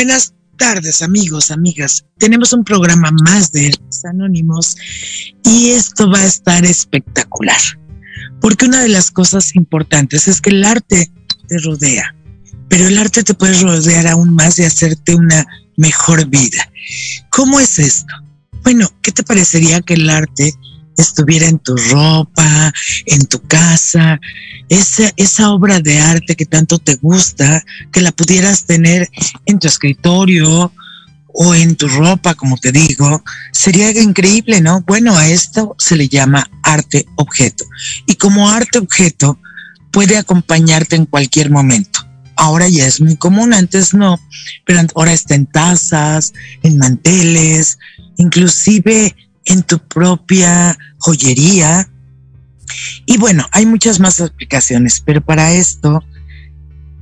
Buenas tardes, amigos, amigas. Tenemos un programa más de Héroes Anónimos y esto va a estar espectacular. Porque una de las cosas importantes es que el arte te rodea, pero el arte te puede rodear aún más y hacerte una mejor vida. ¿Cómo es esto? Bueno, ¿qué te parecería que el arte estuviera en tu ropa, en tu casa, esa, esa obra de arte que tanto te gusta, que la pudieras tener en tu escritorio o en tu ropa, como te digo, sería increíble, ¿no? Bueno, a esto se le llama arte objeto. Y como arte objeto, puede acompañarte en cualquier momento. Ahora ya es muy común, antes no, pero ahora está en tazas, en manteles, inclusive en tu propia joyería. Y bueno, hay muchas más aplicaciones, pero para esto,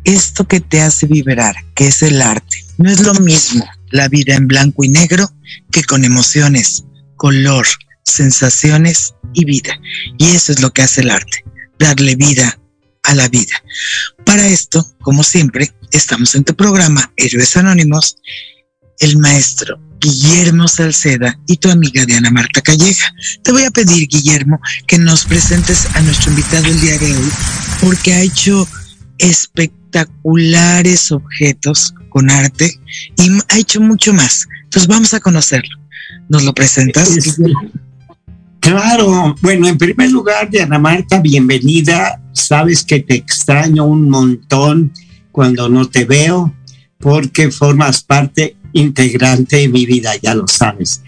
esto que te hace vibrar, que es el arte, no es lo mismo la vida en blanco y negro que con emociones, color, sensaciones y vida. Y eso es lo que hace el arte, darle vida a la vida. Para esto, como siempre, estamos en tu programa Héroes Anónimos, el maestro Guillermo Salceda y tu amiga Diana Marta Calleja. Te voy a pedir, Guillermo, que nos presentes a nuestro invitado el día de hoy, porque ha hecho espectaculares objetos con arte y ha hecho mucho más. Entonces vamos a conocerlo. ¿Nos lo presentas? Claro, bueno, en primer lugar, Diana Marta, bienvenida. Sabes que te extraño un montón cuando no te veo, porque formas parte integrante de mi vida, ya lo sabes.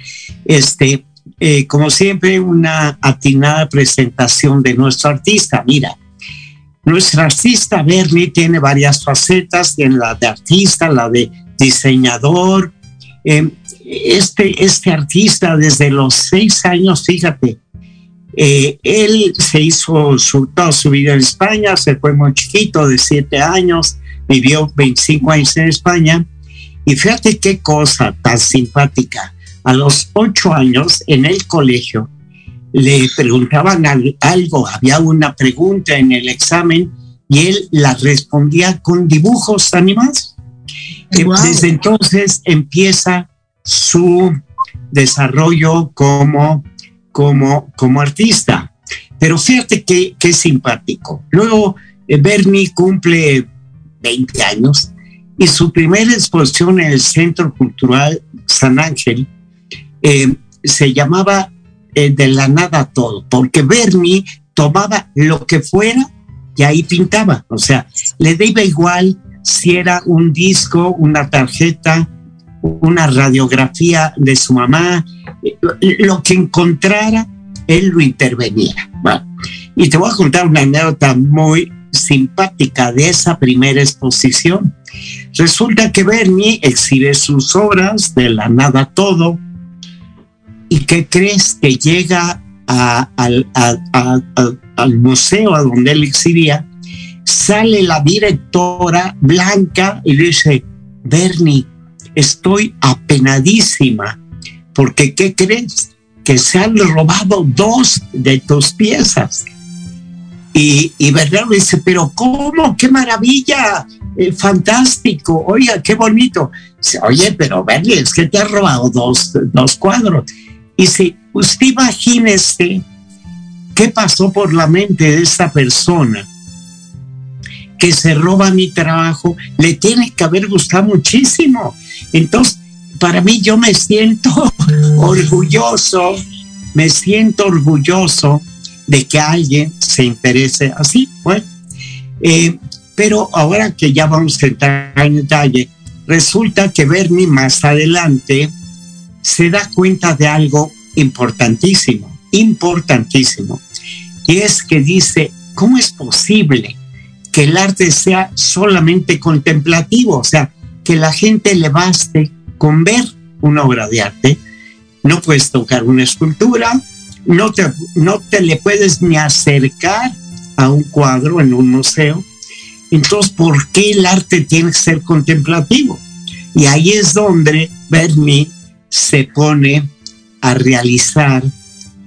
Este, eh, como siempre, una atinada presentación de nuestro artista. Mira, nuestro artista Bernie tiene varias facetas, tiene la de artista, la de diseñador. Eh, este, este artista desde los seis años, fíjate, eh, él se hizo su, toda su vida en España, se fue muy chiquito, de siete años, vivió 25 años en España. Y fíjate qué cosa tan simpática. A los ocho años en el colegio le preguntaban al- algo, había una pregunta en el examen y él la respondía con dibujos animados. Wow. Desde entonces empieza su desarrollo como, como, como artista. Pero fíjate qué, qué simpático. Luego eh, Bernie cumple 20 años y su primera exposición en el Centro Cultural San Ángel eh, se llamaba eh, De la nada todo, porque Bernie tomaba lo que fuera y ahí pintaba. O sea, le daba igual si era un disco, una tarjeta, una radiografía de su mamá, eh, lo que encontrara, él lo intervenía. Y te voy a contar una anécdota muy, simpática de esa primera exposición. Resulta que Bernie exhibe sus obras de la nada todo. ¿Y qué crees que llega al, al museo a donde él exhibía? Sale la directora Blanca y dice, Bernie, estoy apenadísima, porque ¿qué crees? Que se han robado dos de tus piezas. Y, y Bernardo dice, pero ¿cómo? ¡Qué maravilla! Eh, fantástico, oiga, qué bonito. Oye, pero Bernie, es que te ha robado dos, dos cuadros. Y si usted imagínese qué pasó por la mente de esta persona que se roba mi trabajo, le tiene que haber gustado muchísimo. Entonces, para mí yo me siento orgulloso, me siento orgulloso de que alguien se interese así. Bueno, eh, pero ahora que ya vamos a entrar en detalle, resulta que Bernie más adelante se da cuenta de algo importantísimo, importantísimo. Y es que dice, ¿cómo es posible que el arte sea solamente contemplativo? O sea, que la gente le baste con ver una obra de arte. No puedes tocar una escultura, no te, no te le puedes ni acercar a un cuadro en un museo. Entonces, ¿por qué el arte tiene que ser contemplativo? Y ahí es donde Bernie se pone a realizar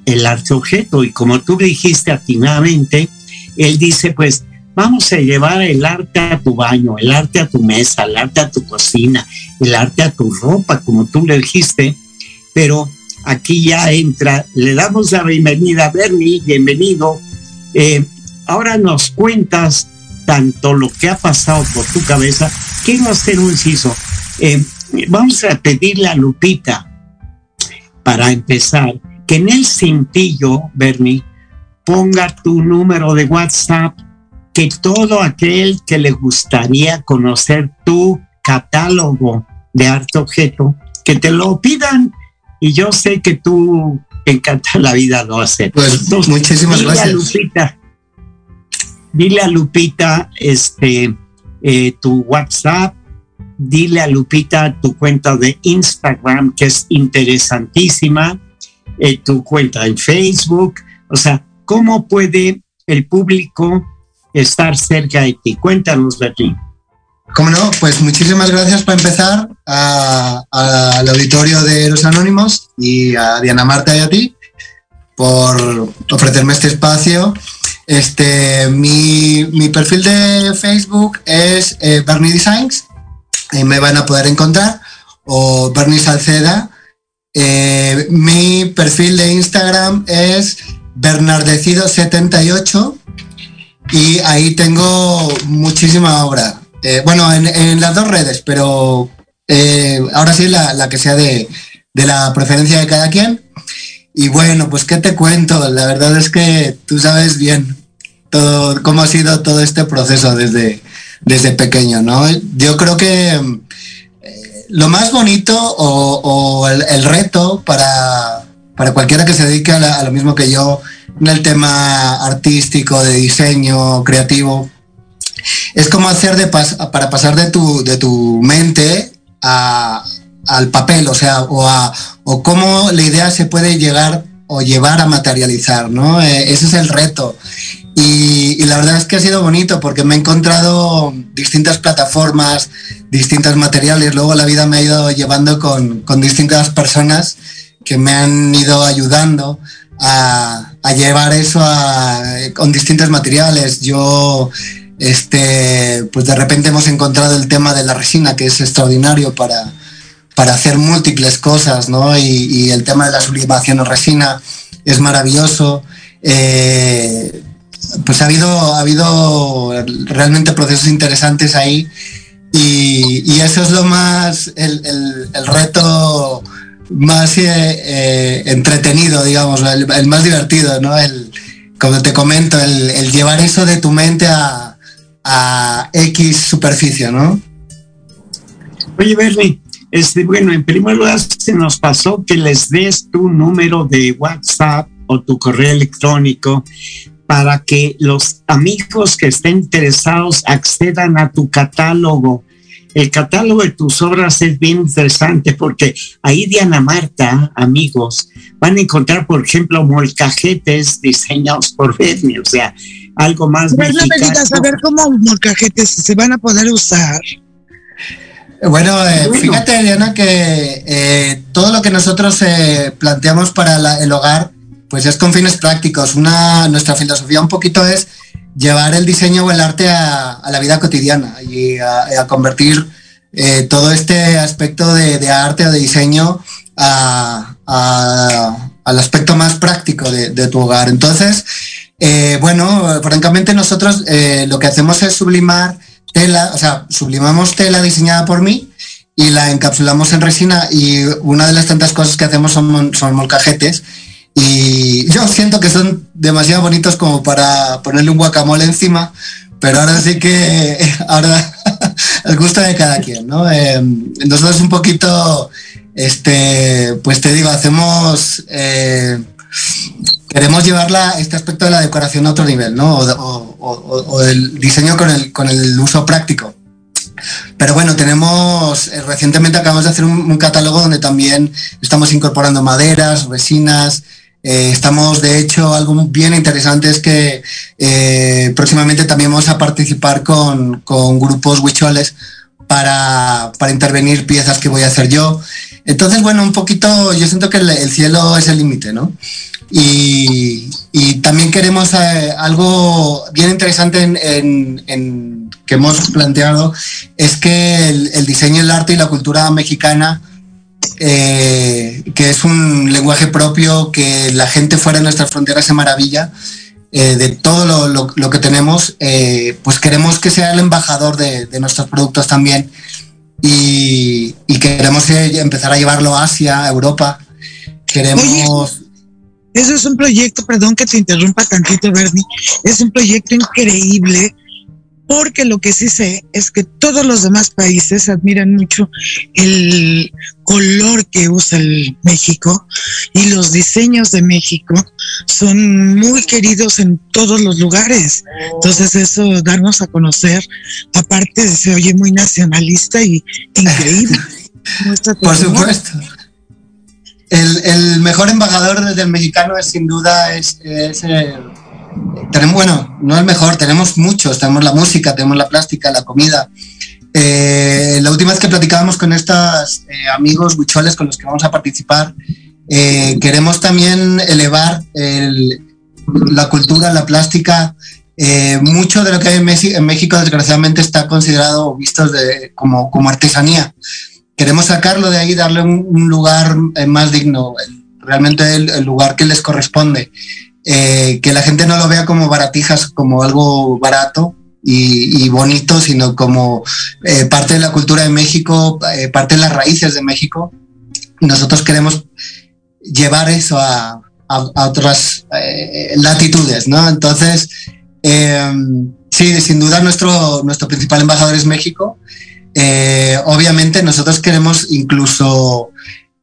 el arte objeto. Y como tú dijiste atinadamente, él dice, pues vamos a llevar el arte a tu baño, el arte a tu mesa, el arte a tu cocina, el arte a tu ropa, como tú le dijiste, pero aquí ya entra, le damos la bienvenida a Bernie, bienvenido. Eh, ahora nos cuentas tanto lo que ha pasado por tu cabeza. Quiero hacer un inciso. Eh, vamos a pedirle a Lupita, para empezar, que en el cintillo, Bernie, ponga tu número de WhatsApp, que todo aquel que le gustaría conocer tu catálogo de arte objeto, que te lo pidan y yo sé que tú encanta la vida hacer. Pues muchísimas dile gracias. A Lupita, dile a Lupita este, eh, tu WhatsApp, dile a Lupita tu cuenta de Instagram, que es interesantísima, eh, tu cuenta en Facebook, o sea, ¿cómo puede el público estar cerca de ti? Cuéntanos, Berlín. Como no, pues muchísimas gracias para empezar al auditorio de los Anónimos y a Diana Marta y a ti por ofrecerme este espacio. Este, mi, mi perfil de Facebook es eh, Bernie Designs, y me van a poder encontrar, o Bernie Salceda. Eh, mi perfil de Instagram es Bernardecido78 y ahí tengo muchísima obra. Eh, bueno, en, las dos redes, pero eh, ahora sí la, que sea de, la preferencia de cada quien. Y bueno, pues qué te cuento, la verdad es que tú sabes bien todo, cómo ha sido todo este proceso desde, desde pequeño, ¿no? Yo creo que eh, lo más bonito o, el, reto para, para cualquiera que se dedique a lo mismo que yo en el tema artístico, de diseño, creativo, es como hacer de pas para pasar de tu, de tu mente a, al papel, o sea, o, a, o cómo la idea se puede llegar o llevar a materializar, ¿no? Eh, ese es el reto. Y, la verdad es que ha sido bonito porque me he encontrado distintas plataformas, distintos materiales, luego la vida me ha ido llevando con, con distintas personas que me han ido ayudando a, a llevar eso con distintos materiales. Yo este, pues de repente hemos encontrado el tema de la resina, que es extraordinario para, para hacer múltiples cosas, ¿no? Y, y, el tema de la sublimación en resina es maravilloso. Eh, pues ha habido, ha habido realmente procesos interesantes ahí y, eso es lo más, el, el, reto más eh, eh, entretenido, digamos, el, más divertido, ¿no? El, como te comento, el llevar eso de tu mente a, a X superficie, ¿no? Oye, Bernie, este, bueno, en primer lugar se nos pasó que les des tu número de WhatsApp o tu correo electrónico para que los amigos que estén interesados accedan a tu catálogo. El catálogo de tus obras es bien interesante porque ahí Diana Marta, amigos, van a encontrar, por ejemplo, molcajetes diseñados por Bernie, o sea, algo más Pero no me digas, a ver cómo molcajetes se van a poder usar. Bueno, eh, fíjate, Diana, que eh, todo lo que nosotros eh, planteamos para el hogar, pues es con fines prácticos. Una, nuestra filosofía un poquito es llevar el diseño o el arte a, la vida cotidiana y a, convertir todo este aspecto de, arte o de diseño al aspecto más práctico de, de tu hogar. Entonces, bueno, francamente nosotros lo que hacemos es sublimar tela, o sea, sublimamos tela diseñada por mí y la encapsulamos en resina y una de las tantas cosas que hacemos son, son molcajetes y yo siento que son demasiado bonitos como para ponerle un guacamole encima, pero ahora sí que ahora el gusto de cada quien, ¿no? Eh, nosotros un poquito, este, pues te digo, hacemos eh, queremos llevar este aspecto de la decoración a otro nivel, ¿no? O, el diseño con el, con el uso práctico. Pero bueno, tenemos, eh, recientemente acabamos de hacer un, catálogo donde también estamos incorporando maderas, resinas, eh, estamos, de hecho, algo bien interesante es que eh, próximamente también vamos a participar con, grupos huicholes para, para, intervenir piezas que voy a hacer yo. Entonces, bueno, un poquito, yo siento que el, cielo es el límite, ¿no? Y, también queremos eh, algo bien interesante en, que hemos planteado, es que el, diseño, el arte y la cultura mexicana, eh, que es un lenguaje propio, que la gente fuera de nuestras fronteras se maravilla, eh, de todo lo, que tenemos, pues queremos que sea el embajador de, de nuestros productos también y, queremos eh, empezar a llevarlo a Asia, a Europa. Queremos... eso es un proyecto, perdón que te interrumpa tantito, Bernie, es un proyecto increíble porque lo que sí sé es que todos los demás países admiran mucho el color que usa el México y los diseños de México son muy queridos en todos los lugares. Entonces eso darnos a conocer, aparte se oye muy nacionalista y increíble. Por supuesto. El, mejor embajador del mexicano es sin duda es, tenemos, bueno, no el mejor, tenemos muchos, tenemos la música, tenemos la plástica, la comida. Eh, la última vez que platicábamos con estos eh, amigos bucholes con los que vamos a participar, eh, queremos también elevar la cultura, la plástica. mucho de lo que hay en, México, desgraciadamente, está considerado visto como, como artesanía. Queremos sacarlo de ahí, darle un, lugar más digno, realmente el, lugar que les corresponde. Eh, que la gente no lo vea como baratijas, como algo barato y, bonito, sino como eh, parte de la cultura de México, eh, parte de las raíces de México. Nosotros queremos llevar eso a, otras latitudes, ¿no? Entonces, sí, sin duda nuestro, nuestro principal embajador es México. Obviamente nosotros queremos incluso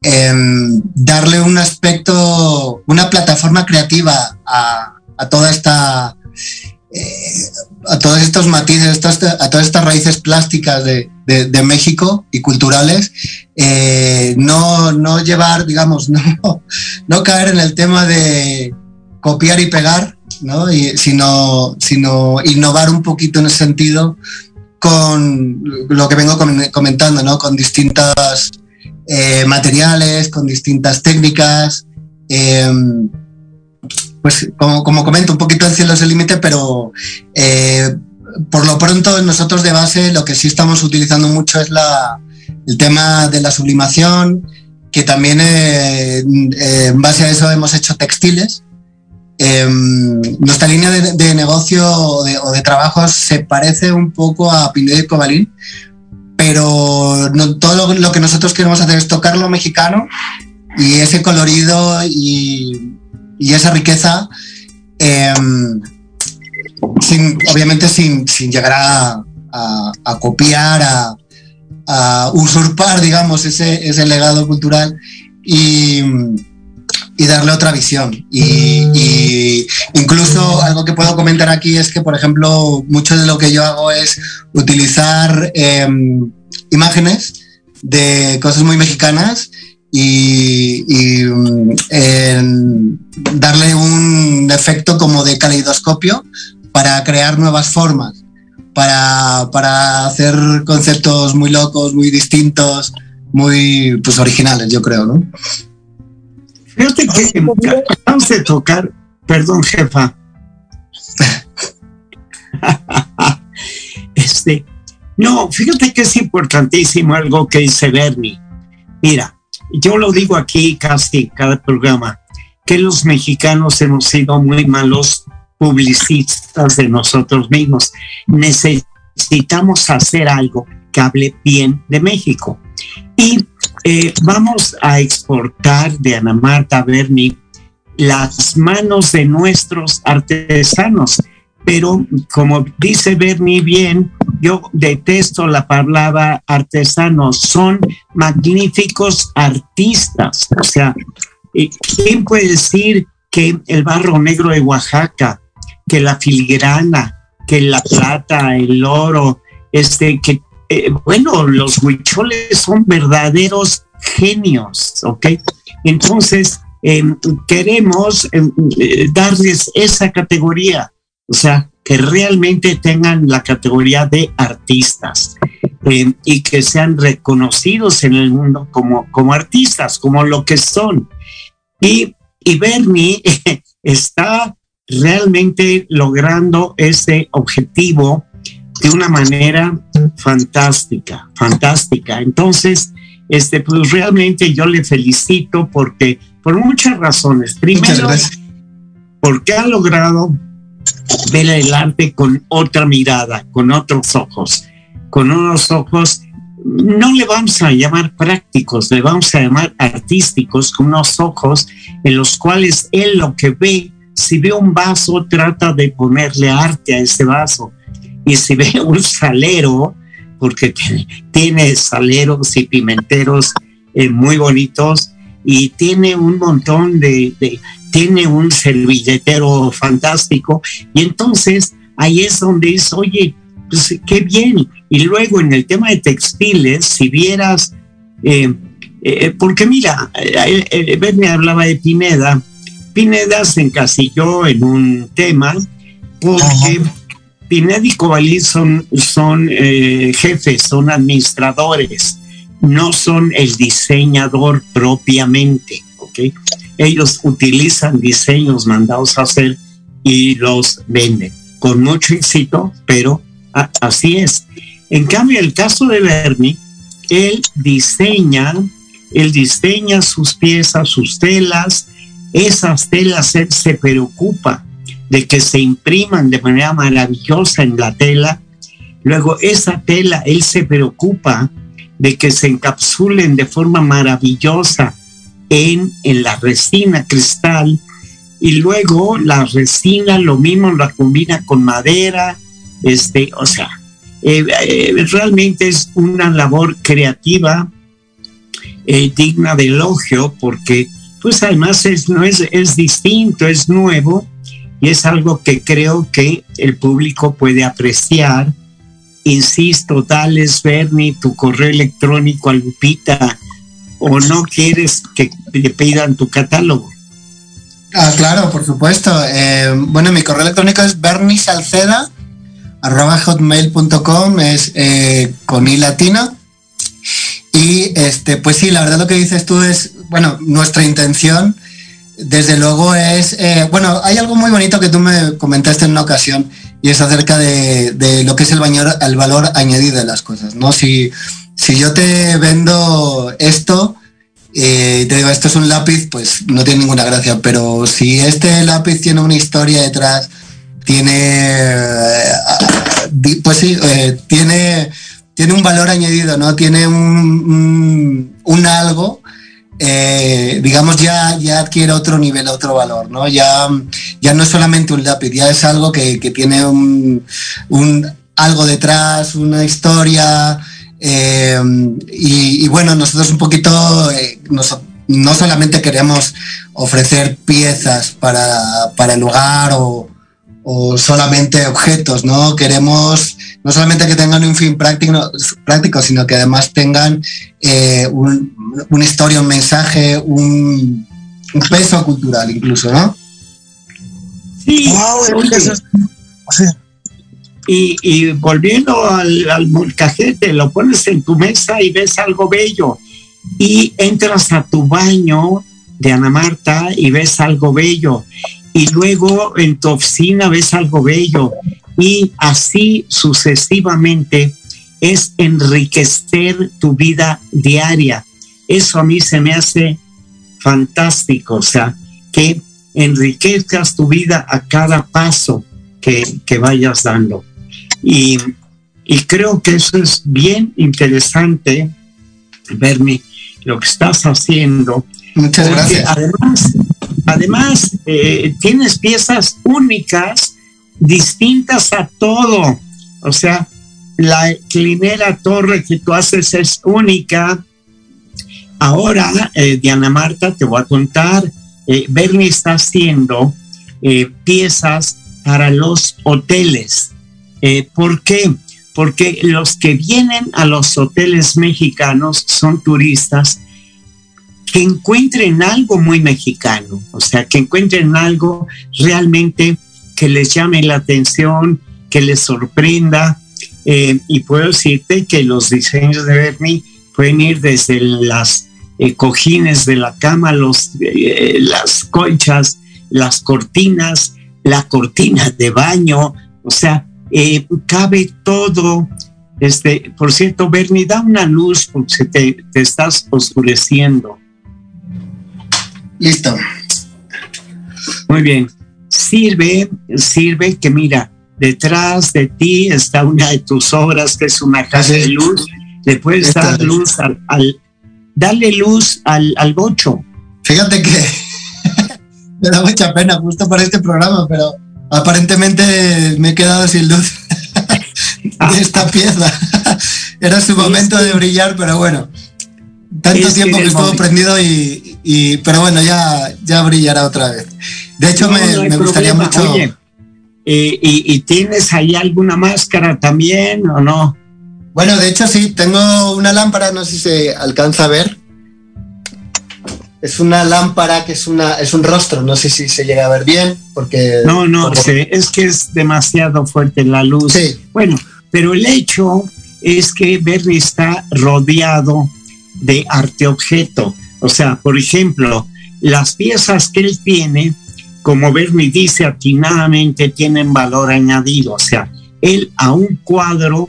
Em, darle un aspecto, una plataforma creativa a, toda esta, eh, a todos estos matices, a todas estas raíces plásticas de, México y culturales, eh, no, no llevar, digamos, no, no caer en el tema de copiar y pegar, ¿no? Sino, sino innovar un poquito en ese sentido con lo que vengo comentando, ¿no? Con distintas eh, materiales, con distintas técnicas. Em, pues como, como, comento, un poquito el cielo es el límite, pero eh, por lo pronto nosotros de base lo que sí estamos utilizando mucho es la, el tema de la sublimación, que también eh, en base a eso hemos hecho textiles. Em, nuestra línea de, negocio o de, o de, trabajos se parece un poco a Pineda y Cobalín, pero todo lo, que nosotros queremos hacer es tocar lo mexicano y ese colorido y, esa riqueza, em, obviamente sin, llegar a, copiar, a, usurpar, digamos, ese, legado cultural. Y, y darle otra visión. Y, incluso algo que puedo comentar aquí es que, por ejemplo, mucho de lo que yo hago es utilizar em, imágenes de cosas muy mexicanas y, em, darle un efecto como de caleidoscopio para crear nuevas formas, para, para hacer conceptos muy locos, muy distintos, muy pues, originales, yo creo, ¿no? Fíjate que acabamos de tocar, perdón, jefa. este, no, fíjate que es importantísimo algo que dice Bernie. Mira, yo lo digo aquí casi cada programa, que los mexicanos hemos sido muy malos publicistas de nosotros mismos. Necesitamos hacer algo que hable bien de México. Y eh, vamos a exportar de Ana Marta Berni las manos de nuestros artesanos. Pero como dice Bernie bien, yo detesto la palabra artesanos, son magníficos artistas. O sea, eh, ¿quién puede decir que el barro negro de Oaxaca, que la filigrana, que la plata, el oro, este, que eh, bueno, los huicholes son verdaderos genios, ¿ok? Entonces, em, queremos em, eh, darles esa categoría, o sea, que realmente tengan la categoría de artistas em, y que sean reconocidos en el mundo como, como artistas, como lo que son. Y, y Bernie está realmente logrando ese objetivo de una manera fantástica, fantástica. Entonces, este, pues realmente yo le felicito porque, por muchas razones. Primero, porque ha logrado ver el arte con otra mirada, con otros ojos, con unos ojos, no le vamos a llamar prácticos, le vamos a llamar artísticos, con unos ojos en los cuales él lo que ve, si ve un vaso, trata de ponerle arte a ese vaso y si ve un salero, porque tiene saleros y pimenteros eh, muy bonitos y tiene un montón de, tiene un servilletero fantástico y entonces ahí es donde dice, oye, pues qué bien. Y luego en el tema de textiles, si vieras, eh, eh, porque mira, me hablaba de Pineda, Pineda se encasilló en un tema porque Pineda y Cobalí son, son eh, jefes, son administradores, no son el diseñador propiamente, ¿ok? Ellos utilizan diseños mandados a hacer y los venden con mucho éxito, pero así es. En cambio, el caso de Bernie, él diseña, él diseña sus piezas, sus telas, esas telas él se preocupa de que se impriman de manera maravillosa en la tela. Luego esa tela, él se preocupa de que se encapsulen de forma maravillosa en, en la resina cristal. Y luego la resina, lo mismo, la combina con madera. Este, o sea, eh, eh, realmente es una labor creativa eh, digna de elogio porque pues además es, no es, es distinto, es nuevo y es algo que creo que el público puede apreciar. Insisto, dales, Bernie, tu correo electrónico a Lupita o no quieres que le pidan tu catálogo. Ah, claro, por supuesto. Eh, bueno, mi correo electrónico es bernisalceda arroba hotmail.com es eh, con i latina y este pues sí la verdad lo que dices tú es bueno nuestra intención desde luego es, eh, bueno, hay algo muy bonito que tú me comentaste en una ocasión y es acerca de, lo que es el, el valor añadido de las cosas, ¿no? Si, si yo te vendo esto, eh, te digo, esto es un lápiz, pues no tiene ninguna gracia, pero si este lápiz tiene una historia detrás, tiene, eh, pues sí, tiene, tiene un valor añadido, ¿no? Tiene un, un algo eh, digamos, ya, ya adquiere otro nivel, otro valor, ¿no? Ya, ya no es solamente un lápiz, ya es algo que, tiene un, algo detrás, una historia. Eh, y, bueno, nosotros un poquito eh, no solamente queremos ofrecer piezas para, para el hogar o, o solamente objetos, ¿no? Queremos no solamente que tengan un fin práctico, práctico sino que además tengan eh, un, una historia, un mensaje, un, un, peso cultural incluso, ¿no? Sí, y, y, volviendo al, al molcajete, lo pones en tu mesa y ves algo bello. Y entras a tu baño de Ana Marta y ves algo bello. Y luego en tu oficina ves algo bello y así sucesivamente es enriquecer tu vida diaria. Eso a mí se me hace fantástico, o sea, que enriquezcas tu vida a cada paso que, que vayas dando. Y, y, creo que eso es bien interesante, Bernie, lo que estás haciendo. Muchas gracias. Además, Además, eh, tienes piezas únicas, distintas a todo. O sea, la clinera torre que tú haces es única. Ahora, eh, Diana Marta, te voy a contar, eh, Bernie está haciendo eh, piezas para los hoteles. ¿Por qué? Porque los que vienen a los hoteles mexicanos son turistas que encuentren algo muy mexicano, o sea, que encuentren algo realmente que les llame la atención, que les sorprenda. Eh, y puedo decirte que los diseños de Bernie pueden ir desde las eh, cojines de la cama, los, eh, las colchas, las cortinas, la cortina de baño, o sea, cabe todo. Este, por cierto, Bernie, da una luz porque te, te estás oscureciendo. Listo. Muy bien. Sirve, sirve que mira, detrás de ti está una de tus obras que es una casa de luz. Le puedes Esta dar luz al, al darle luz al, al bocho. Fíjate que me da mucha pena justo para este programa, pero aparentemente me he quedado sin luz de esta pieza. Era su momento de brillar, pero bueno, tanto tiempo que estuvo prendido y, y- pero bueno, ya, ya brillará otra vez. De hecho, No, me, no hay me gustaría mucho. Oye, eh, y, y tienes ahí alguna máscara también o no? Bueno, de hecho sí, tengo una lámpara, no sé si se alcanza a ver. Es una lámpara que es una es un rostro, no sé si se llega a ver bien, porque No, no, se- es que es demasiado fuerte la luz. Sí. Bueno, pero el hecho es que Berry está rodeado de arte objeto. O sea, por ejemplo, las piezas que él tiene, como Bernie dice atinadamente, tienen valor añadido. O sea, él a un cuadro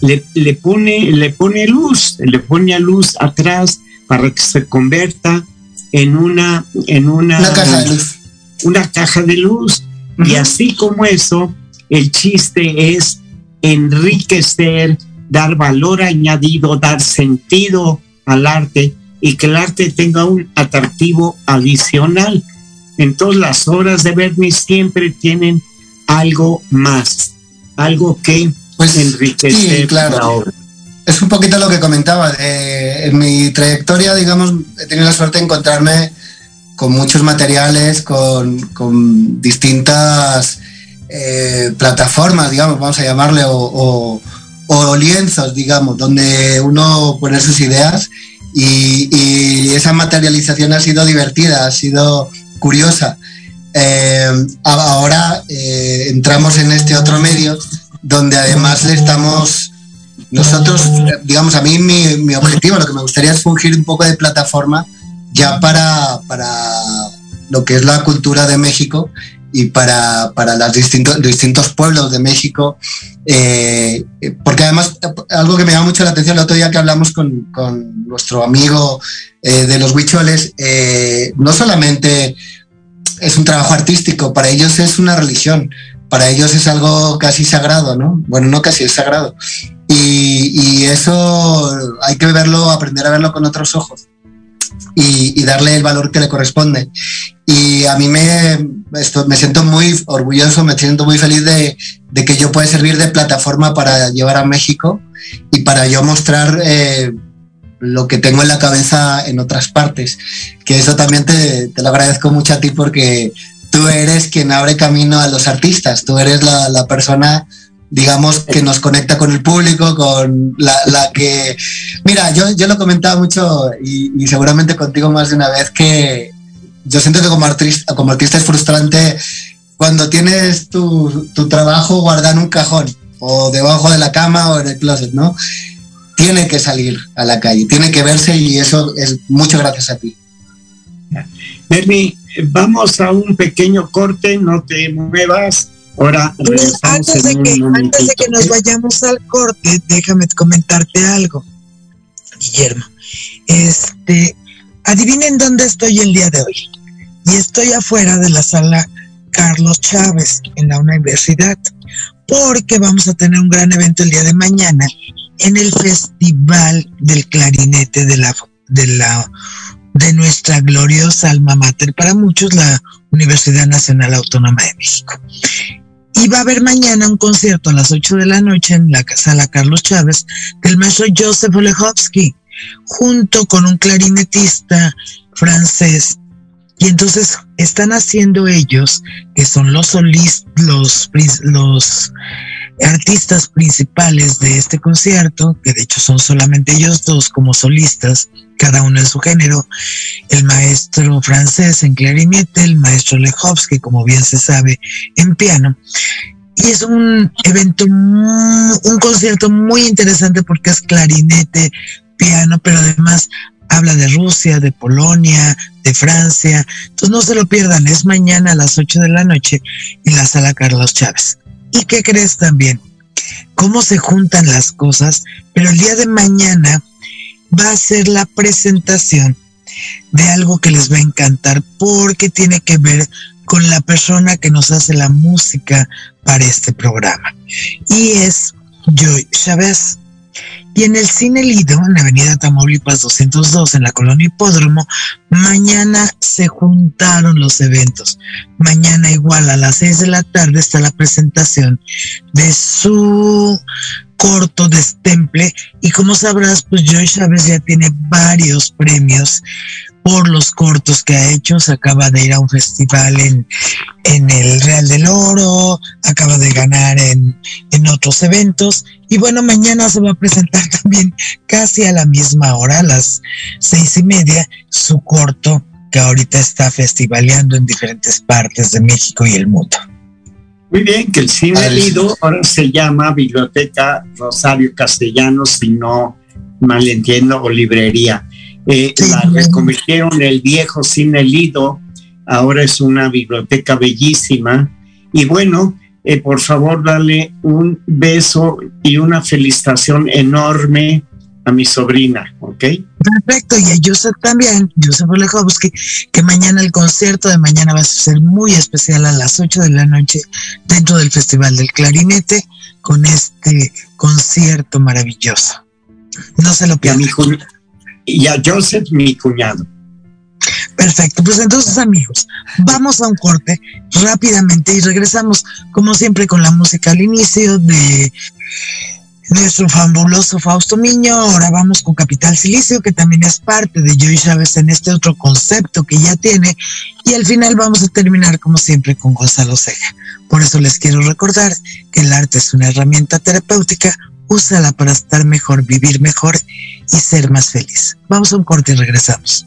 le, le pone, le pone luz, le pone luz atrás para que se convierta en una, en una, una caja de luz. una caja de luz. Y así como eso, el chiste es enriquecer, dar valor añadido, dar sentido al arte y que el arte tenga un atractivo adicional. Entonces las obras de Bernie siempre tienen algo más, algo que Pues enriquecer sí, claro. la obra. Es un poquito lo que comentaba. de- en mi trayectoria, digamos, he tenido la suerte de encontrarme con muchos materiales, con, con distintas eh, plataformas, digamos, vamos a llamarle, o, o- o lienzos, digamos, donde uno pone sus ideas y, y esa materialización ha sido divertida, ha sido curiosa. Eh, ahora eh, entramos en este otro medio donde además le estamos nosotros, eh, digamos, a mí mi, mi objetivo, lo que me gustaría es fungir un poco de plataforma ya para, para lo que es la cultura de México y para, para los distintos, distintos pueblos de México. eh, porque además, algo que me llama mucho la atención el otro día que hablamos con, con nuestro amigo eh, de los huicholes, eh, no solamente es un trabajo artístico, para ellos es una religión, para ellos es algo casi sagrado, ¿no? Bueno, no casi es sagrado. Y, y eso hay que verlo, aprender a verlo con otros ojos y, darle el valor que le corresponde. Y a mí me, esto, me siento muy orgulloso, me siento muy feliz de, de que yo pueda servir de plataforma para llevar a México y para yo mostrar eh, lo que tengo en la cabeza en otras partes. Que eso también te, te lo agradezco mucho a ti porque tú eres quien abre camino a los artistas, tú eres la, la persona digamos, que nos conecta con el público, con la, la que... Mira, yo, yo lo comentaba mucho y, y, seguramente contigo más de una vez que yo siento que como artista, como artista es frustrante cuando tienes tu, tu trabajo guardado en un cajón o debajo de la cama o en el closet, ¿no? Tiene que salir a la calle, tiene que verse y eso es mucho gracias a ti. Bernie, vamos a un pequeño corte, no te muevas. Ahora, antes de, que, antes de que nos vayamos al corte, déjame comentarte algo, Guillermo. Este, adivinen dónde estoy el día de hoy. Y estoy afuera de la sala Carlos Chávez en la universidad, porque vamos a tener un gran evento el día de mañana en el Festival del Clarinete de la, de la de nuestra gloriosa alma mater, para muchos la Universidad Nacional Autónoma de México. Y va a haber mañana un concierto a las 8 de la noche en la sala Carlos Chávez del maestro Joseph Olechowski, junto con un clarinetista francés. Y entonces están haciendo ellos, que son los solistas, los, los artistas principales de este concierto, que de hecho son solamente ellos dos como solistas, cada uno en su género, el maestro francés en clarinete, el maestro Lechowski, como bien se sabe, en piano. Y es un evento, un concierto muy interesante porque es clarinete, piano, pero además habla de Rusia, de Polonia, de Francia. Entonces no se lo pierdan, es mañana a las 8 de la noche en la sala Carlos Chávez. ¿Y qué crees también? Cómo se juntan las cosas, pero el día de mañana va a ser la presentación de algo que les va a encantar porque tiene que ver con la persona que nos hace la música para este programa. Y es Joy Chávez. Y en el Cine Lido, en la avenida Tamaulipas 202, en la colonia Hipódromo, mañana se juntaron los eventos. Mañana igual a las 6 de la tarde está la presentación de su corto destemple y como sabrás, pues Joy Chávez ya tiene varios premios por los cortos que ha hecho. Se acaba de ir a un festival en, en el Real del Oro, acaba de ganar en, en otros eventos. Y bueno, mañana se va a presentar también casi a la misma hora, a las seis y media, su corto que ahorita está festivaleando en diferentes partes de México y el mundo. Muy bien, que el cine Lido ahora se llama Biblioteca Rosario Castellanos, si no mal entiendo, o librería. Eh, la reconvirtieron el viejo cine Lido, ahora es una biblioteca bellísima. Y bueno, eh, por favor, dale un beso y una felicitación enorme a mi sobrina, ¿ok? Perfecto, y a Joseph también, Joseph Olechowski, que mañana el concierto de mañana va a ser muy especial a las 8 de la noche dentro del Festival del Clarinete con este concierto maravilloso. No se lo pierdan. Y a Joseph, mi cuñado. Perfecto, pues entonces amigos, vamos a un corte rápidamente y regresamos como siempre con la música al inicio de nuestro fabuloso Fausto Miño. Ahora vamos con Capital Silicio, que también es parte de Joy Chávez en este otro concepto que ya tiene. Y al final vamos a terminar, como siempre, con Gonzalo Ceja. Por eso les quiero recordar que el arte es una herramienta terapéutica. Úsala para estar mejor, vivir mejor y ser más feliz. Vamos a un corte y regresamos.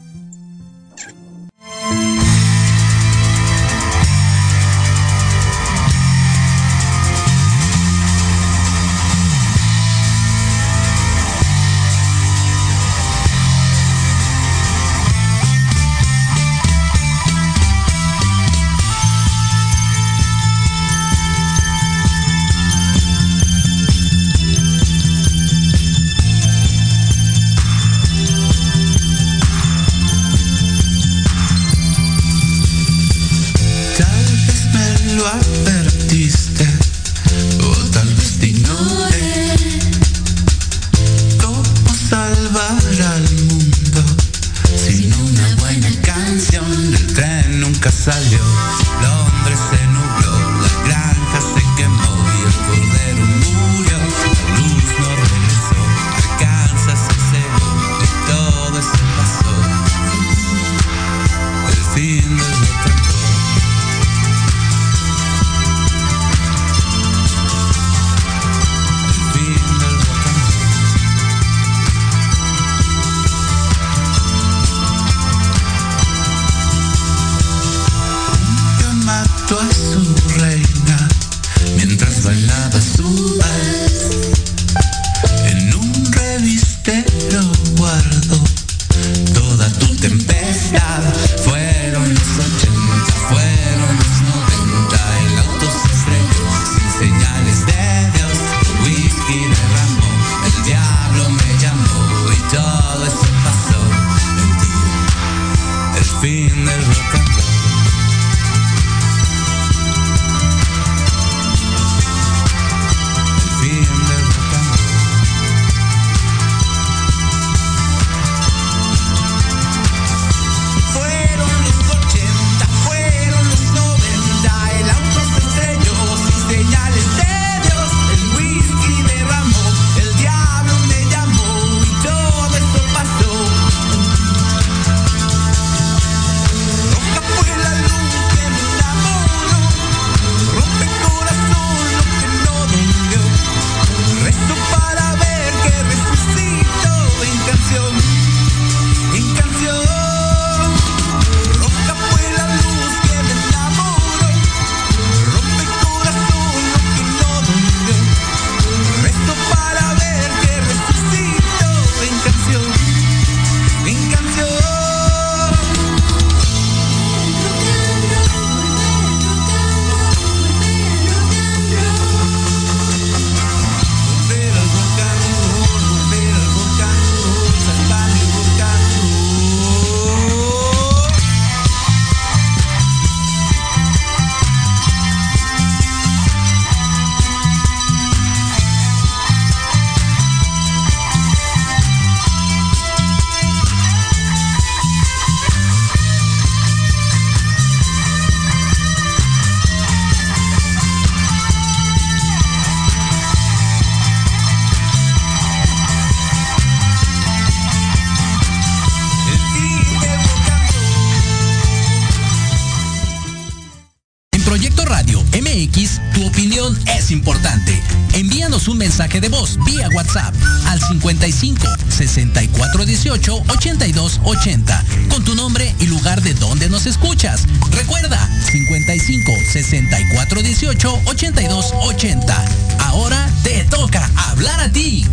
64 18 82 80 con tu nombre y lugar de donde nos escuchas. Recuerda 55 64 18 82 80. Ahora te toca hablar a ti.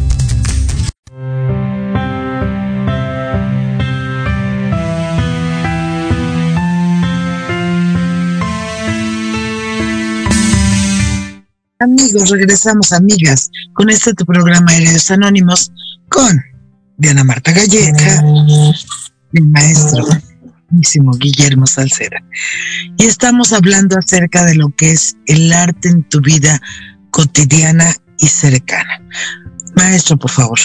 Amigos, regresamos, amigas, con este tu programa Heridos Anónimos con Diana Marta Galleca, mi maestro, Guillermo Salcera. Y estamos hablando acerca de lo que es el arte en tu vida cotidiana y cercana. Maestro, por favor.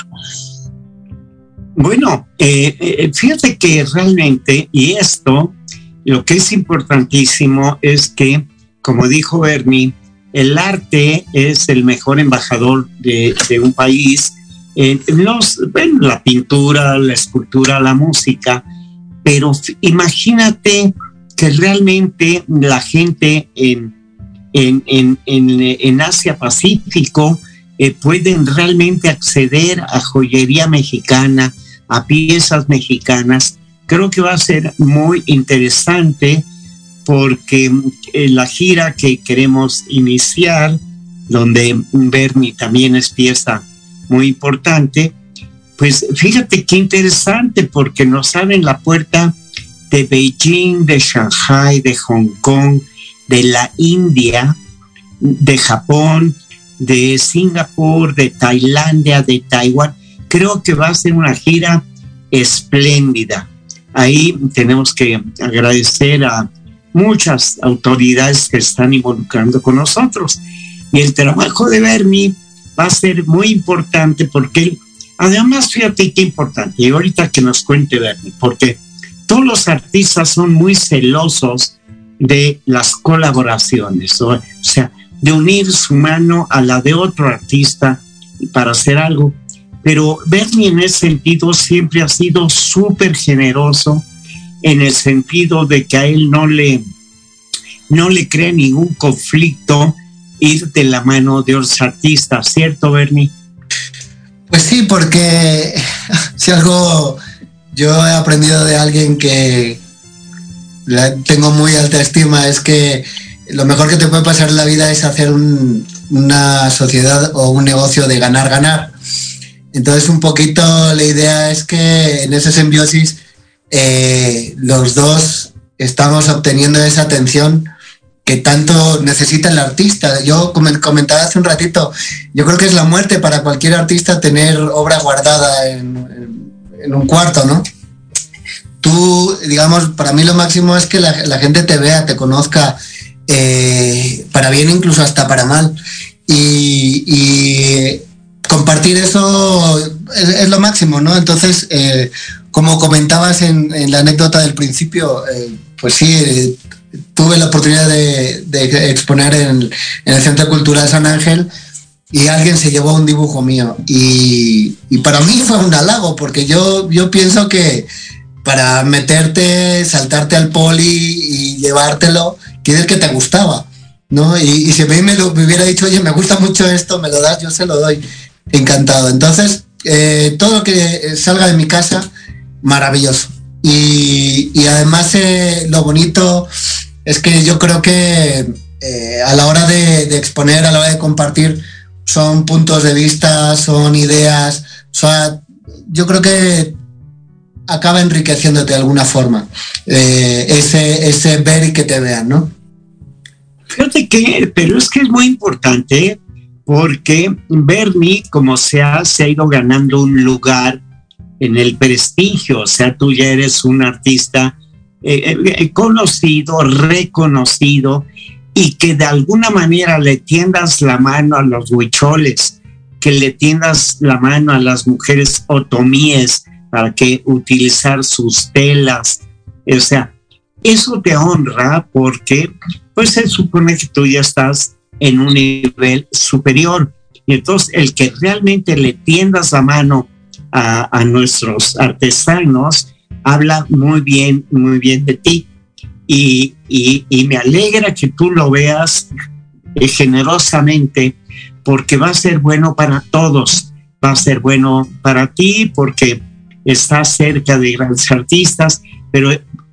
Bueno, eh, eh, fíjate que realmente, y esto, lo que es importantísimo es que, como dijo Bernie, el arte es el mejor embajador de, un país. En los, la pintura, la escultura, la música, pero imagínate que realmente la gente en, en, Asia Pacífico eh, pueden realmente acceder a joyería mexicana, a piezas mexicanas. Creo que va a ser muy interesante porque eh, la gira que queremos iniciar, donde Bernie también es pieza muy importante, pues fíjate qué interesante porque nos abren la puerta de Beijing, de Shanghai, de Hong Kong, de la India, de Japón, de Singapur, de Tailandia, de Taiwán. Creo que va a ser una gira espléndida. Ahí tenemos que agradecer a muchas autoridades que están involucrando con nosotros. Y el trabajo de Bernie va a ser muy importante porque él, además, fíjate qué importante, y ahorita que nos cuente Bernie, porque todos los artistas son muy celosos de las colaboraciones, o, sea, de unir su mano a la de otro artista para hacer algo. Pero Bernie en ese sentido siempre ha sido súper generoso, en el sentido de que a él no le, no le crea ningún conflicto ir de la mano de otros artistas, ¿cierto, Bernie? Pues sí, porque si algo yo he aprendido de alguien que tengo muy alta estima es que lo mejor que te puede pasar en la vida es hacer una sociedad o un negocio de ganar-ganar. Entonces un poquito la idea es que en ese simbiosis eh, los dos estamos obteniendo esa atención que tanto necesita el artista. Yo comentaba hace un ratito, yo creo que es la muerte para cualquier artista tener obra guardada en, un cuarto, ¿no? Tú, digamos, para mí lo máximo es que la, gente te vea, te conozca, eh, para bien incluso hasta para mal. Y, compartir eso es, lo máximo, ¿no? Entonces, eh, como comentabas en, la anécdota del principio, eh, pues sí, tuve la oportunidad de, exponer en, el Centro Cultural San Ángel y alguien se llevó un dibujo mío. Y, para mí fue un halago, porque yo, yo pienso que para meterte, saltarte al poli y llevártelo, quiere que te gustaba. ¿no? Y, si a mí me, me, hubiera dicho, oye, me gusta mucho esto, me lo das, yo se lo doy. Encantado. Entonces, eh, todo lo que salga de mi casa, maravilloso. Y, además eh, lo bonito es que yo creo que eh, a la hora de, exponer, a la hora de compartir, son puntos de vista, son ideas, yo creo que acaba enriqueciéndote de alguna forma eh, ese, ese ver y que te vean, ¿no? Fíjate que, pero es que es muy importante porque Bernie, como sea, se ha ido ganando un lugar en el prestigio, o sea, tú ya eres un artista eh, eh, eh, conocido, reconocido, y que de alguna manera le tiendas la mano a los huicholes, que le tiendas la mano a las mujeres otomíes para que utilizar sus telas, o sea, eso te honra porque pues se supone que tú ya estás en un nivel superior. Y entonces el que realmente le tiendas la mano a, nuestros artesanos, habla muy bien, muy bien de ti. Y, me alegra que tú lo veas eh, generosamente porque va a ser bueno para todos. Va a ser bueno para ti porque estás cerca de grandes artistas, pero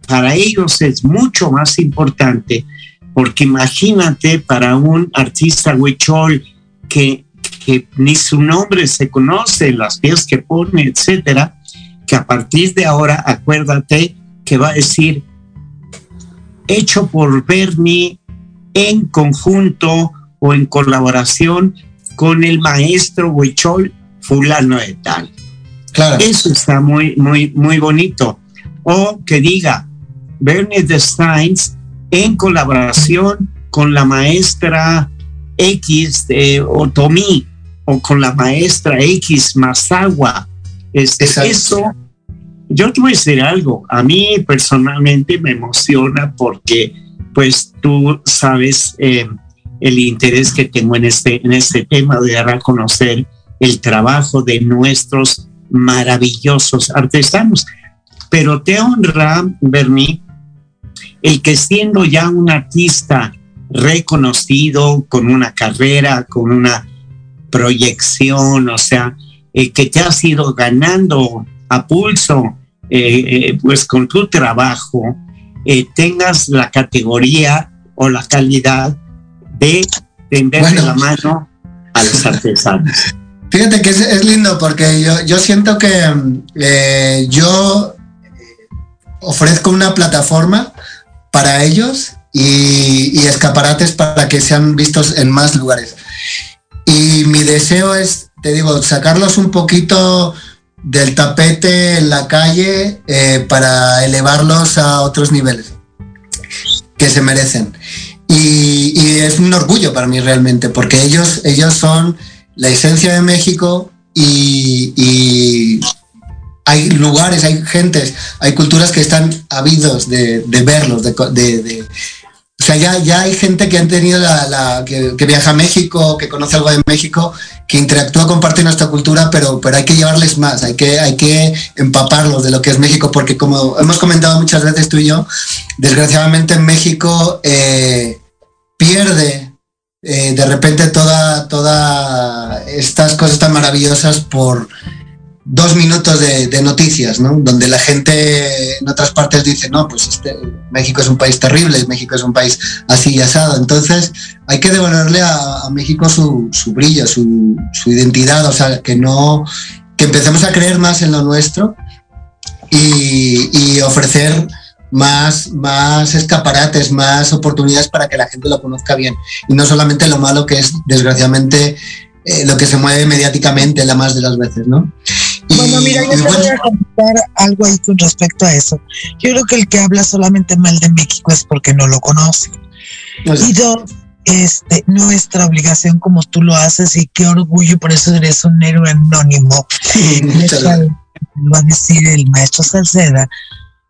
para ellos es mucho más importante porque imagínate para un artista huichol que, que ni su nombre se conoce, las piezas que pone, etcétera, que a partir de ahora acuérdate que va a decir hecho por Bernie en conjunto o en colaboración con el maestro Huichol fulano de tal. Claro. Eso está muy, muy, muy bonito. O que diga Bernie de Steins en colaboración con la maestra X de Otomí o con la maestra X Masagua. Este, eso, yo te voy a decir algo, a mí personalmente me emociona porque pues tú sabes eh, el interés que tengo en este, en este tema de dar a conocer el trabajo de nuestros maravillosos artesanos. Pero te honra, Bernie, el que siendo ya un artista reconocido, con una carrera, con una proyección, o sea, eh, que te has ido ganando a pulso, eh, eh, pues con tu trabajo, tengas la categoría o la calidad de tenderle la mano a los artesanos. Fíjate que es, lindo porque yo, yo siento que yo ofrezco una plataforma para ellos y, escaparates para que sean vistos en más lugares. Y mi deseo es, te digo, sacarlos un poquito del tapete en la calle eh, para elevarlos a otros niveles que se merecen. Y, es un orgullo para mí realmente, porque ellos, ellos son la esencia de México y hay lugares, hay gentes, hay culturas que están habidos de, verlos, de, o sea, ya, ya hay gente que han tenido la, que, viaja a México, que conoce algo de México, que interactúa, comparte nuestra cultura, pero, pero hay que llevarles más, hay que, hay que empaparlos de lo que es México, porque como hemos comentado muchas veces tú y yo, desgraciadamente en México eh, pierde eh, de repente todas toda estas cosas tan maravillosas por dos minutos de, noticias, ¿no? Donde la gente en otras partes dice, no, pues este, México es un país terrible, México es un país así y asado. Entonces hay que devolverle a, México su, brillo, su, identidad, o sea, que no, que empecemos a creer más en lo nuestro y, ofrecer más, más escaparates, más oportunidades para que la gente lo conozca bien. Y no solamente lo malo que es, desgraciadamente, eh, lo que se mueve mediáticamente la más de las veces, ¿no? Mira, yo te voy a comentar algo ahí con respecto a eso. Yo creo que el que habla solamente mal de México es porque no lo conoce. Y dos, este, nuestra obligación como tú lo haces y qué orgullo, por eso eres un héroe anónimo. lo va a decir el maestro Salceda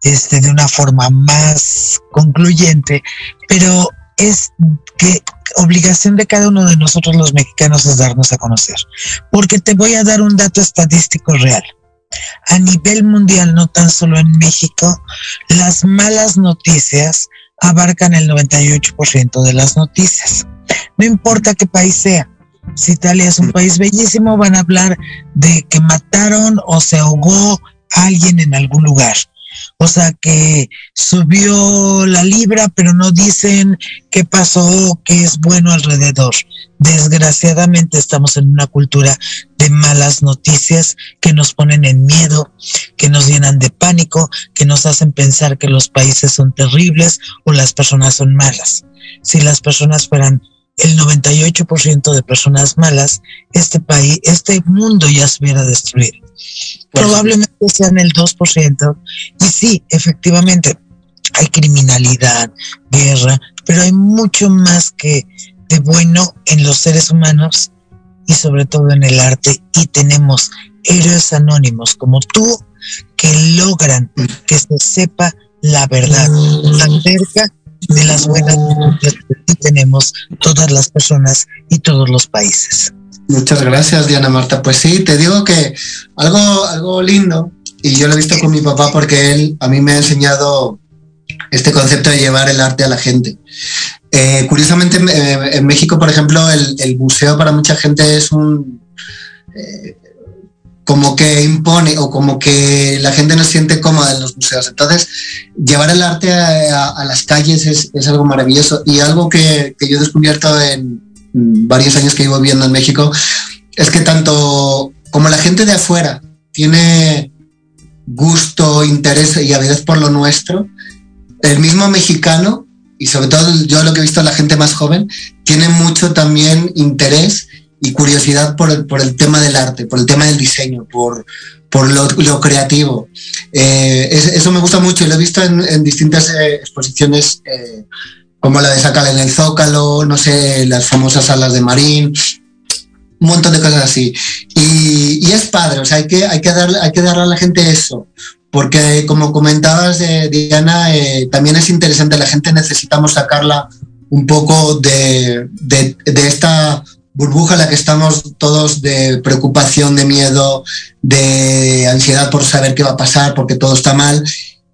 este, de una forma más concluyente, pero es que obligación de cada uno de nosotros los mexicanos es darnos a conocer. Porque te voy a dar un dato estadístico real. A nivel mundial, no tan solo en México, las malas noticias abarcan el 98% de las noticias. No importa qué país sea. Si Italia es un país bellísimo, van a hablar de que mataron o se ahogó alguien en algún lugar o sea que subió la libra, pero no dicen qué pasó, qué es bueno alrededor. Desgraciadamente estamos en una cultura de malas noticias que nos ponen en miedo, que nos llenan de pánico, que nos hacen pensar que los países son terribles o las personas son malas. Si las personas fueran el 98% de personas malas, este país, este mundo ya se hubiera destruido. Probablemente sean el 2%. Y sí, efectivamente, hay criminalidad, guerra, pero hay mucho más que de bueno en los seres humanos y sobre todo en el arte. Y tenemos héroes anónimos como tú que logran que se sepa la verdad acerca de las buenas que tenemos todas las personas y todos los países. Muchas gracias, Diana Marta. Pues sí, te digo que algo, algo lindo, y yo lo he visto con mi papá porque él a mí me ha enseñado este concepto de llevar el arte a la gente. Eh, curiosamente, en México, por ejemplo, el, el, museo para mucha gente es un... Eh, como que impone o como que la gente no siente cómoda en los museos. Entonces, llevar el arte a, las calles es, algo maravilloso y algo que, que, yo he descubierto en varios años que llevo viviendo en México es que tanto como la gente de afuera tiene gusto, interés y a veces por lo nuestro, el mismo mexicano, y sobre todo yo lo que he visto la gente más joven, tiene mucho también interés y curiosidad por el, por el tema del arte, por el tema del diseño, por, por lo, lo creativo. Eh, es, eso me gusta mucho y lo he visto en, distintas eh, exposiciones eh, como la de Sacal en el Zócalo, no sé, las famosas salas de Marín, un montón de cosas así. Y, es padre, o sea, hay que, hay, que darle, hay que darle a la gente eso, porque como comentabas, Diana, también es interesante, la gente necesitamos sacarla un poco de, de, esta burbuja la que estamos todos de preocupación, de miedo, de ansiedad por saber qué va a pasar, porque todo está mal,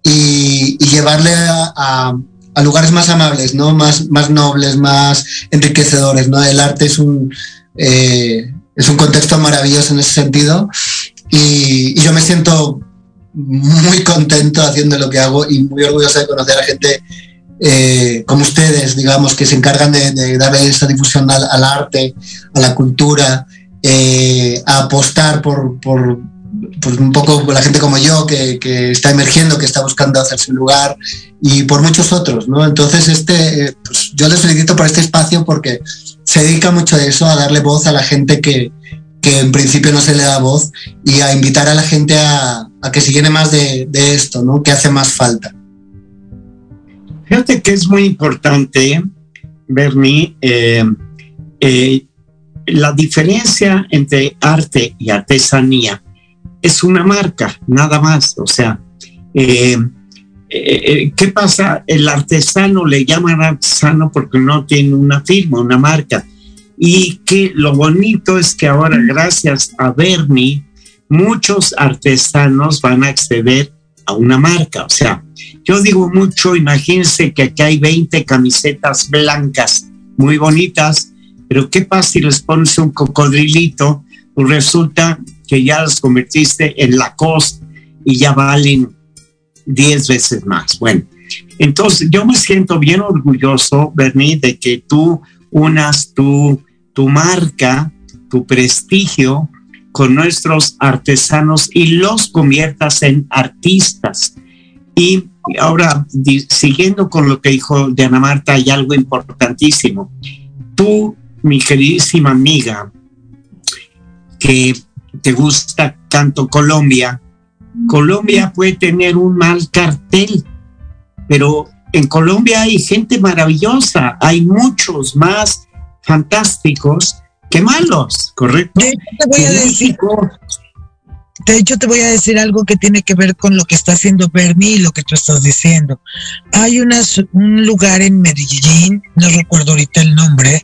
y, llevarle a, lugares más amables, ¿no? Más, más nobles, más enriquecedores, ¿no? El arte es un, eh, es un contexto maravilloso en ese sentido y, y, yo me siento muy contento haciendo lo que hago y muy orgulloso de conocer a gente eh, como ustedes, digamos, que se encargan de, de darle esa difusión al, arte, a la cultura, eh, a apostar por, por, un poco la gente como yo que, está emergiendo, que está buscando hacerse un lugar y por muchos otros, ¿no? Entonces, este, pues, yo les felicito por este espacio porque se dedica mucho a eso, a darle voz a la gente que, en principio no se le da voz y a invitar a la gente a, que se llene más de, de, esto, ¿no? Que hace más falta. Fíjate que es muy importante, Bernie, eh, eh, la diferencia entre arte y artesanía es una marca, nada más. O sea, eh, ¿qué pasa? El artesano le llaman artesano porque no tiene una firma, una marca. Y que lo bonito es que ahora, gracias a Bernie, muchos artesanos van a acceder a una marca. O sea, yo digo mucho, imagínense que aquí hay 20 camisetas blancas muy bonitas, pero ¿qué pasa si les pones un cocodrilito? Pues resulta que ya las convertiste en Lacoste y ya valen 10 veces más. Bueno, entonces yo me siento bien orgulloso, Bernie, de que tú unas tu, tu marca, tu prestigio con nuestros artesanos y los conviertas en artistas. Y ahora, siguiendo con lo que dijo Diana Marta, hay algo importantísimo. Tú, mi queridísima amiga, que te gusta tanto Colombia, Colombia puede tener un mal cartel, pero en Colombia hay gente maravillosa, hay muchos más fantásticos que malos, ¿correcto? De hecho, te voy a decir, de hecho, te voy a decir algo que tiene que ver con lo que está haciendo Bernie y lo que tú estás diciendo. Hay una, un lugar en Medellín, no recuerdo ahorita el nombre,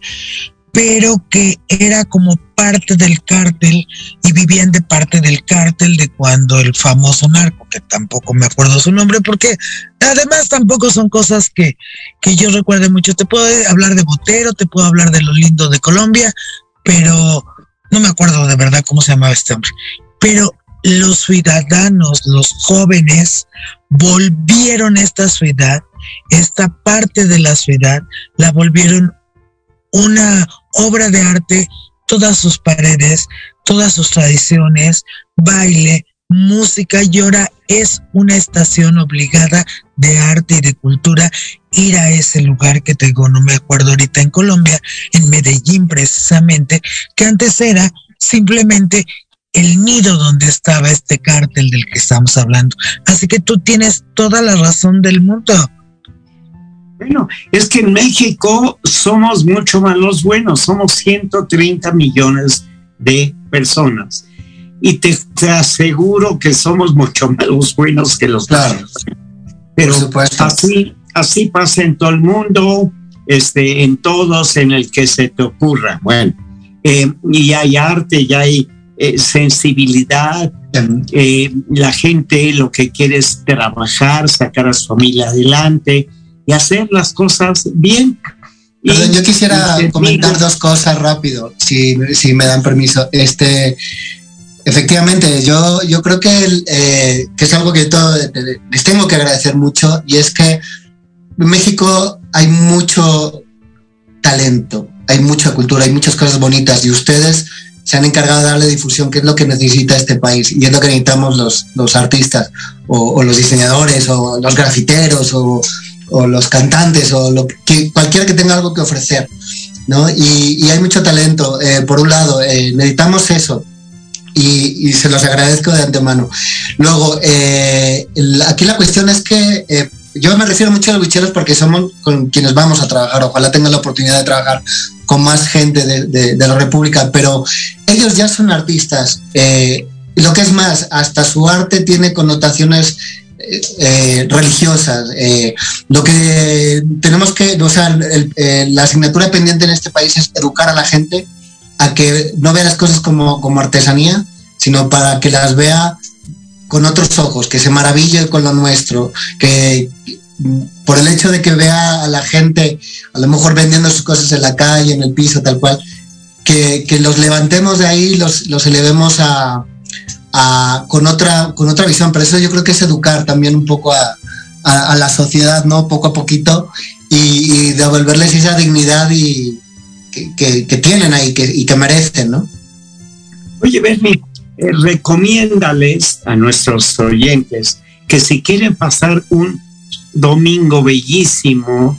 pero que era como parte del cártel y vivían de parte del cártel de cuando el famoso narco, que tampoco me acuerdo su nombre, porque además tampoco son cosas que, que yo recuerde mucho. Te puedo hablar de Botero, te puedo hablar de lo lindo de Colombia, pero no me acuerdo de verdad cómo se llamaba este hombre. Pero los ciudadanos, los jóvenes, volvieron esta ciudad, esta parte de la ciudad, la volvieron una obra de arte, todas sus paredes, todas sus tradiciones, baile, música y ahora es una estación obligada de arte y de cultura ir a ese lugar que tengo, no me acuerdo ahorita en Colombia, en Medellín precisamente, que antes era simplemente el nido donde estaba este cártel del que estamos hablando. Así que tú tienes toda la razón del mundo. Bueno, es que en México somos mucho más los buenos, somos 130 millones de personas. Y te, te aseguro que somos mucho más los buenos que los claro. Pero así, así pasa en todo el mundo, este, en todos, en el que se te ocurra. Bueno, eh, y hay arte, ya hay eh, sensibilidad, eh, la gente lo que quiere es trabajar, sacar a su familia adelante y hacer las cosas bien. yo quisiera comentar dos cosas rápido, si, si, me dan permiso. Este, efectivamente, yo, yo creo que, eh, que es algo que les tengo que agradecer mucho y es que en México hay mucho talento, hay mucha cultura, hay muchas cosas bonitas y ustedes se han encargado de darle difusión, que es lo que necesita este país y es lo que necesitamos los, los artistas o, los diseñadores o los grafiteros o, o los cantantes o lo que, cualquiera que tenga algo que ofrecer. ¿no? Y, hay mucho talento. Eh, por un lado, eh, necesitamos eso. Y, se los agradezco de antemano. Luego, eh, aquí la cuestión es que yo me refiero mucho a los bicheros porque somos con quienes vamos a trabajar. Ojalá tengan la oportunidad de trabajar con más gente de, la República, pero ellos ya son artistas. lo que es más, hasta su arte tiene connotaciones eh, religiosas. Eh, lo que tenemos que, o sea, la asignatura pendiente en este país es educar a la gente a que no vea las cosas como, como artesanía, sino para que las vea con otros ojos, que se maraville con lo nuestro, que por el hecho de que vea a la gente a lo mejor vendiendo sus cosas en la calle, en el piso, tal cual, que, que los levantemos de ahí, los, los elevemos a, con, otra, con otra visión. Pero eso yo creo que es educar también un poco a, la sociedad, ¿no? Poco a poquito y, devolverles esa dignidad y, que, tienen ahí que, y que merecen, ¿no? Oye, Bernie, eh, recomiéndales a nuestros oyentes que si quieren pasar un domingo bellísimo,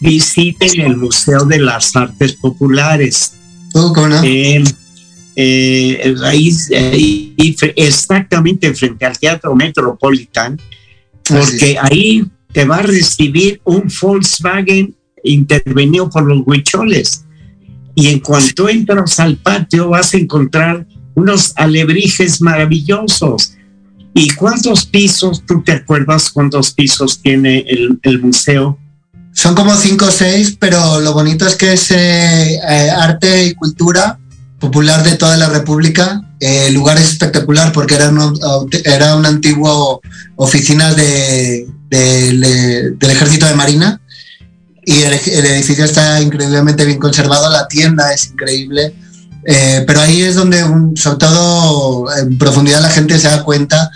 visiten el Museo de las Artes Populares. Oh, ¿cómo no? Eh, eh, raíz, eh, exactamente frente al Teatro Metropolitan, porque ahí te va a recibir un Volkswagen intervenido por los huicholes. Y en cuanto entras al patio vas a encontrar unos alebrijes maravillosos. ¿Y cuántos pisos, tú te acuerdas cuántos pisos tiene el, museo? Son como cinco o seis, pero lo bonito es que es eh, arte y cultura popular de toda la República. el lugar es espectacular porque era, era una antigua oficina de, del ejército de Marina y el, edificio está increíblemente bien conservado, la tienda es increíble, eh, pero ahí es donde sobre todo en profundidad la gente se da cuenta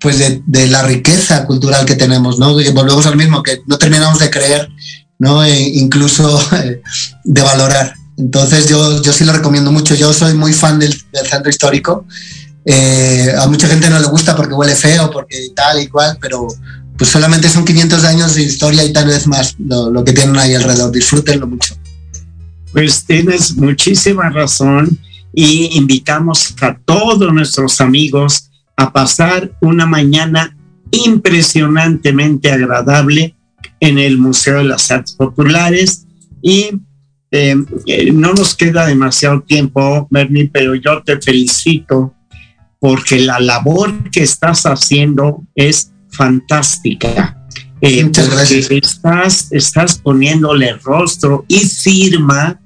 pues de, la riqueza cultural que tenemos, ¿no? Volvemos al mismo, que no terminamos de creer, ¿no? E incluso de valorar. Entonces yo, yo sí lo recomiendo mucho. Yo soy muy fan del, centro histórico. Eh, a mucha gente no le gusta porque huele feo, porque tal y cual, pero pues solamente son 500 años de historia y tal vez más lo, que tienen ahí alrededor. Disfrútenlo mucho. Pues tienes muchísima razón y invitamos a todos nuestros amigos a pasar una mañana impresionantemente agradable en el Museo de las Artes Populares y eh, eh, no nos queda demasiado tiempo, Bernie, pero yo te felicito porque la labor que estás haciendo es fantástica. Eh, estás, estás poniéndole rostro y firma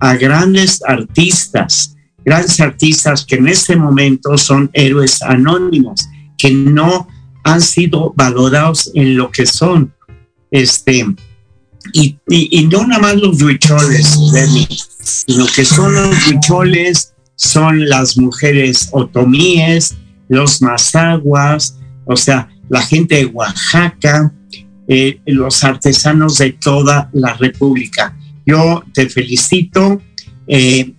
a grandes artistas, grandes artistas que en este momento son héroes anónimos, que no han sido valorados en lo que son. Este, y, y, no nada más los huicholes, sino que son los huicholes, son las mujeres otomíes, los mazaguas, o sea, la gente de Oaxaca, eh, los artesanos de toda la República. Yo te felicito, eh,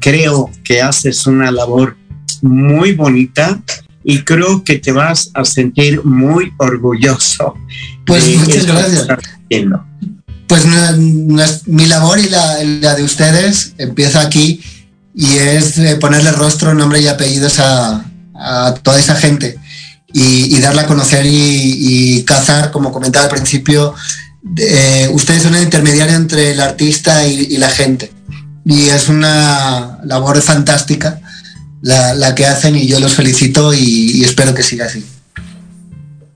creo que haces una labor muy bonita y creo que te vas a sentir muy orgulloso. Pues muchas gracias pues mi labor y la, de ustedes empieza aquí y es eh, ponerle rostro, nombre y apellidos a, toda esa gente y, darla a conocer y, cazar, como comentaba al principio, eh, ustedes son el intermediario entre el artista y, la gente. Y es una labor fantástica la, la que hacen y yo los felicito y espero que siga así.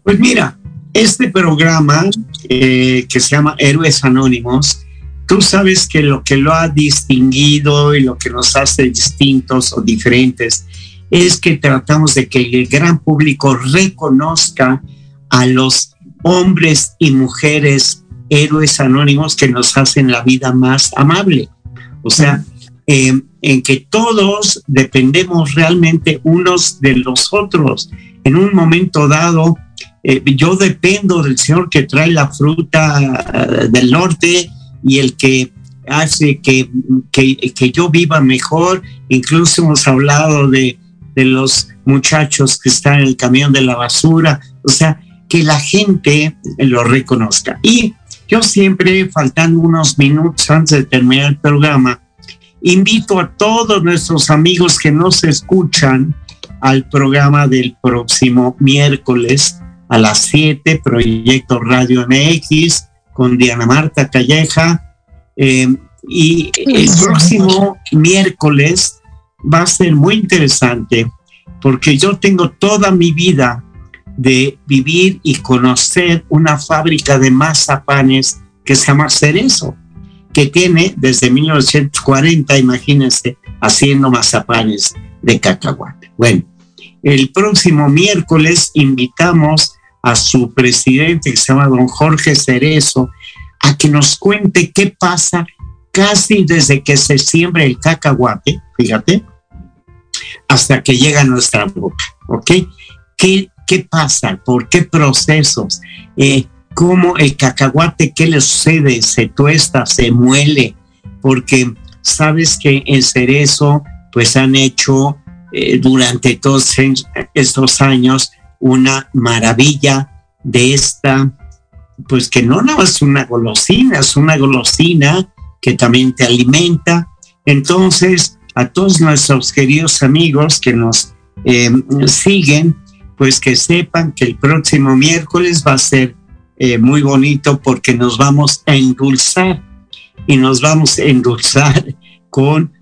Pues mira, este programa eh, que se llama Héroes Anónimos, tú sabes que lo que lo ha distinguido y lo que nos hace distintos o diferentes es que tratamos de que el gran público reconozca a los hombres y mujeres héroes anónimos que nos hacen la vida más amable. O sea, eh, en que todos dependemos realmente unos de los otros. En un momento dado, eh, yo dependo del Señor que trae la fruta eh, del norte y el que hace que, que, yo viva mejor. Incluso hemos hablado de, de los muchachos que están en el camión de la basura. O sea, que la gente lo reconozca. Y yo siempre, faltando unos minutos antes de terminar el programa, invito a todos nuestros amigos que nos escuchan al programa del próximo miércoles a las 7, Proyecto Radio MX, con Diana Marta Calleja. Eh, y el próximo miércoles va a ser muy interesante porque yo tengo toda mi vida de vivir y conocer una fábrica de mazapanes que se llama Cerezo, que tiene desde 1940, imagínense, haciendo mazapanes de cacahuate. Bueno, el próximo miércoles invitamos a su presidente, que se llama don Jorge Cerezo, a que nos cuente qué pasa casi desde que se siembra el cacahuate, fíjate, hasta que llega a nuestra boca, ¿ok? ¿Qué, qué pasa? ¿Por qué procesos? Eh, ¿Cómo el cacahuate, qué le sucede? Se tuesta, se muele, porque sabes que en cerezo, pues han hecho eh, durante todos estos años una maravilla de esta, pues que no nada es una golosina, es una golosina que también te alimenta. Entonces, a todos nuestros queridos amigos que nos eh, siguen, pues que sepan que el próximo miércoles va a ser eh, muy bonito porque nos vamos a endulzar y nos vamos a endulzar con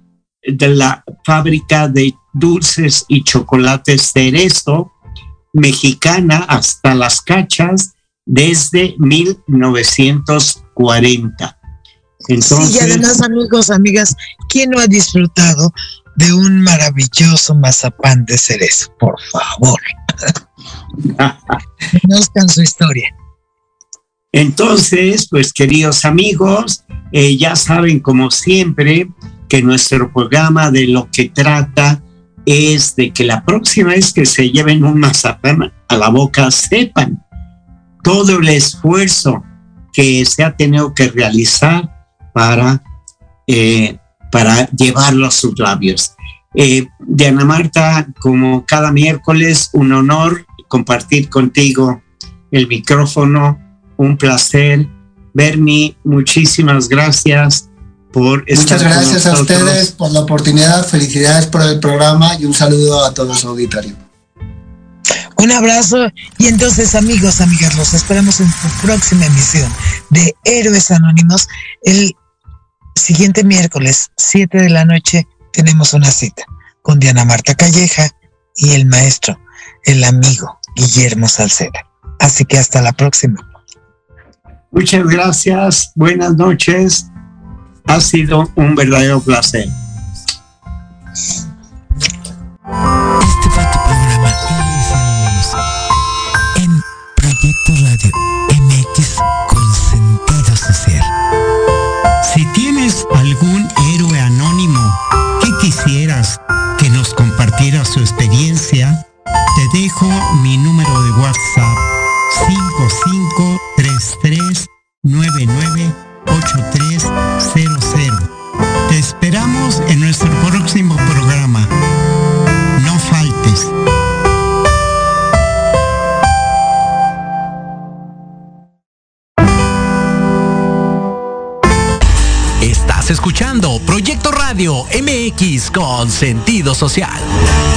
de la fábrica de dulces y chocolates Cerezo, mexicana hasta las cachas desde 1940. Entonces, sí, y además, amigos, amigas, ¿quién no ha disfrutado de un maravilloso mazapán de cerezo? Por favor. Conozcan su historia. Entonces, pues queridos amigos, eh, ya saben como siempre que nuestro programa de lo que trata es de que la próxima vez que se lleven un mazapán a la boca sepan todo el esfuerzo que se ha tenido que realizar para, eh, para llevarlo a sus labios. Eh, Diana Marta, como cada miércoles, un honor compartir contigo el micrófono, un placer. Bernie, muchísimas gracias Muchas gracias a ustedes por la oportunidad, felicidades por el programa y un saludo a todo su auditorio. Un abrazo y entonces amigos, amigas, los esperamos en su próxima emisión de Héroes Anónimos. El siguiente miércoles, 7 de la noche, tenemos una cita con Diana Marta Calleja y el maestro, el amigo Guillermo Salceda. Así que hasta la próxima. Muchas gracias, buenas noches ha sido un verdadero placer. Con sentido social.